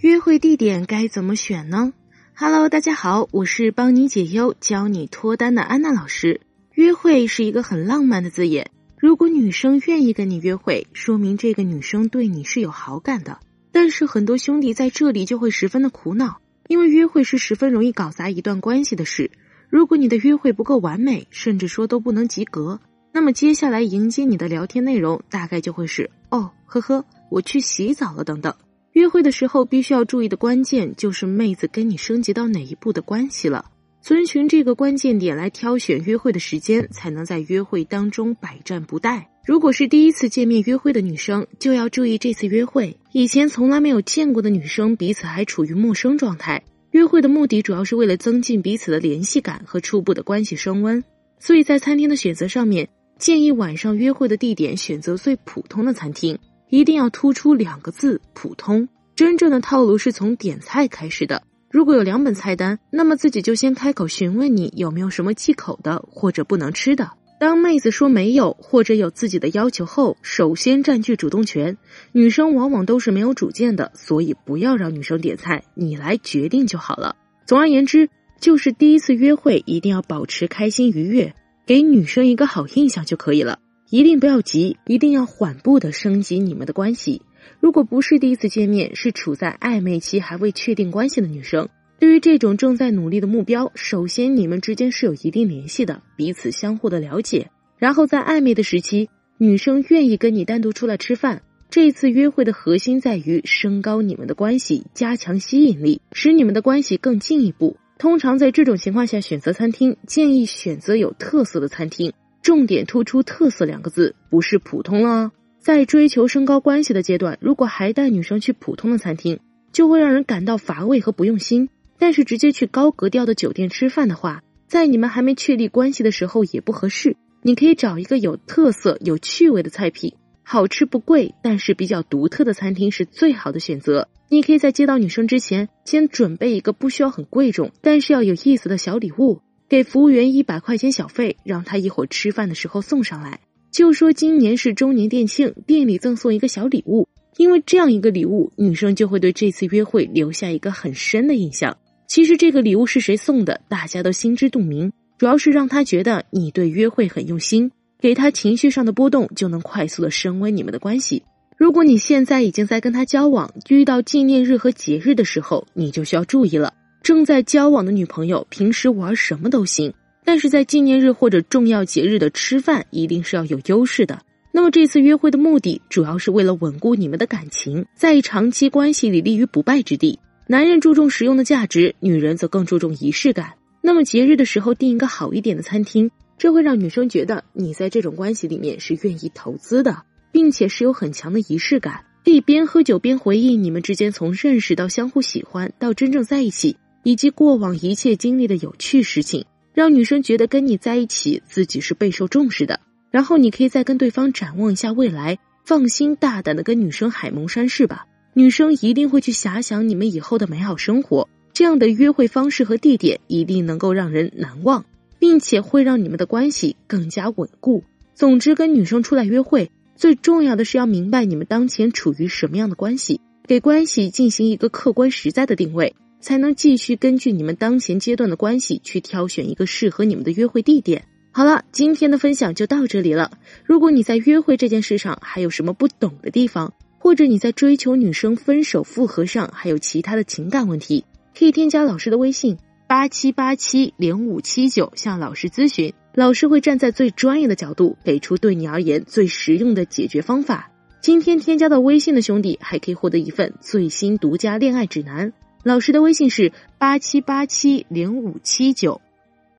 约会地点该怎么选呢？Hello，大家好，我是帮你解忧、教你脱单的安娜老师。约会是一个很浪漫的字眼，如果女生愿意跟你约会，说明这个女生对你是有好感的。但是很多兄弟在这里就会十分的苦恼，因为约会是十分容易搞砸一段关系的事。如果你的约会不够完美，甚至说都不能及格，那么接下来迎接你的聊天内容大概就会是哦，呵呵，我去洗澡了等等。约会的时候必须要注意的关键就是妹子跟你升级到哪一步的关系了，遵循这个关键点来挑选约会的时间，才能在约会当中百战不殆。如果是第一次见面约会的女生，就要注意这次约会以前从来没有见过的女生，彼此还处于陌生状态。约会的目的主要是为了增进彼此的联系感和初步的关系升温，所以在餐厅的选择上面，建议晚上约会的地点选择最普通的餐厅。一定要突出两个字：普通。真正的套路是从点菜开始的。如果有两本菜单，那么自己就先开口询问你有没有什么忌口的或者不能吃的。当妹子说没有或者有自己的要求后，首先占据主动权。女生往往都是没有主见的，所以不要让女生点菜，你来决定就好了。总而言之，就是第一次约会一定要保持开心愉悦，给女生一个好印象就可以了。一定不要急，一定要缓步的升级你们的关系。如果不是第一次见面，是处在暧昧期还未确定关系的女生，对于这种正在努力的目标，首先你们之间是有一定联系的，彼此相互的了解。然后在暧昧的时期，女生愿意跟你单独出来吃饭。这次约会的核心在于升高你们的关系，加强吸引力，使你们的关系更进一步。通常在这种情况下选择餐厅，建议选择有特色的餐厅。重点突出“特色”两个字，不是普通了。在追求升高关系的阶段，如果还带女生去普通的餐厅，就会让人感到乏味和不用心。但是直接去高格调的酒店吃饭的话，在你们还没确立关系的时候也不合适。你可以找一个有特色、有趣味的菜品，好吃不贵，但是比较独特的餐厅是最好的选择。你可以在接到女生之前，先准备一个不需要很贵重，但是要有意思的小礼物。给服务员一百块钱小费，让他一会儿吃饭的时候送上来。就说今年是周年店庆，店里赠送一个小礼物，因为这样一个礼物，女生就会对这次约会留下一个很深的印象。其实这个礼物是谁送的，大家都心知肚明，主要是让他觉得你对约会很用心，给他情绪上的波动，就能快速的升温你们的关系。如果你现在已经在跟他交往，遇到纪念日和节日的时候，你就需要注意了。正在交往的女朋友，平时玩什么都行，但是在纪念日或者重要节日的吃饭，一定是要有优势的。那么这次约会的目的，主要是为了稳固你们的感情，在长期关系里立于不败之地。男人注重实用的价值，女人则更注重仪式感。那么节日的时候订一个好一点的餐厅，这会让女生觉得你在这种关系里面是愿意投资的，并且是有很强的仪式感，可以边喝酒边回忆你们之间从认识到相互喜欢到真正在一起。以及过往一切经历的有趣事情，让女生觉得跟你在一起自己是备受重视的。然后你可以再跟对方展望一下未来，放心大胆的跟女生海盟山誓吧。女生一定会去遐想你们以后的美好生活。这样的约会方式和地点一定能够让人难忘，并且会让你们的关系更加稳固。总之，跟女生出来约会，最重要的是要明白你们当前处于什么样的关系，给关系进行一个客观实在的定位。才能继续根据你们当前阶段的关系去挑选一个适合你们的约会地点。好了，今天的分享就到这里了。如果你在约会这件事上还有什么不懂的地方，或者你在追求女生分手复合上还有其他的情感问题，可以添加老师的微信八七八七零五七九向老师咨询，老师会站在最专业的角度给出对你而言最实用的解决方法。今天添加到微信的兄弟还可以获得一份最新独家恋爱指南。老师的微信是八七八七零五七九。